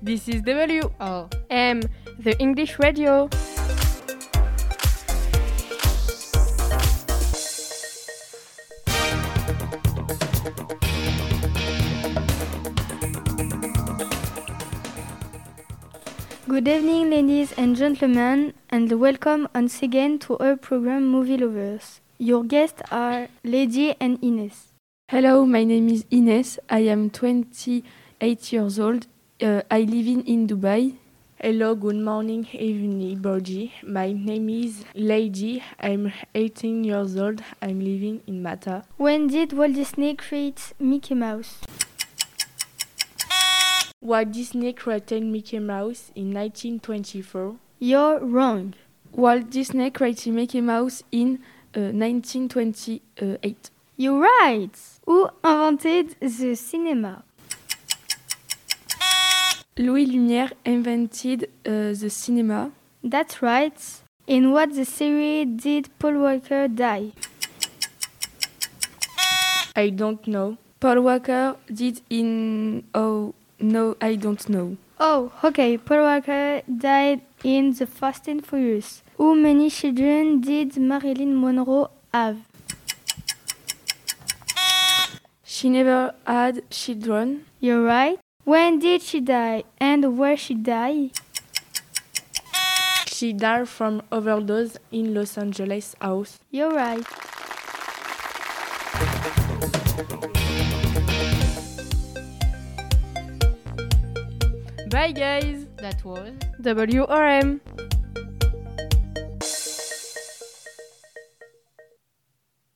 This is W. Oh. The English radio. Good evening, ladies and gentlemen, and welcome once again to our program Movie Lovers. Your guests are Lady and Iness. Hello, my name is Iness. I am 28 years old. Uh, I live in, in Dubai. Hello, good morning, evening, Borgi. My name is Lady. I'm 18 years old. I'm living in Mata. When did Walt Disney create Mickey Mouse? Walt Disney created Mickey Mouse in 1924. You're wrong. Walt Disney created Mickey Mouse in uh, 1928. You're right. Who invented the cinema? Louis Lumière invented uh, the cinema. That's right. In what the series did Paul Walker die? I don't know. Paul Walker did in. Oh, no, I don't know. Oh, okay. Paul Walker died in The Fast and Furious. How many children did Marilyn Monroe have? She never had children. You're right. When did she die and where she died? She died from overdose in Los Angeles house. You're right. Bye, guys. That was WRM.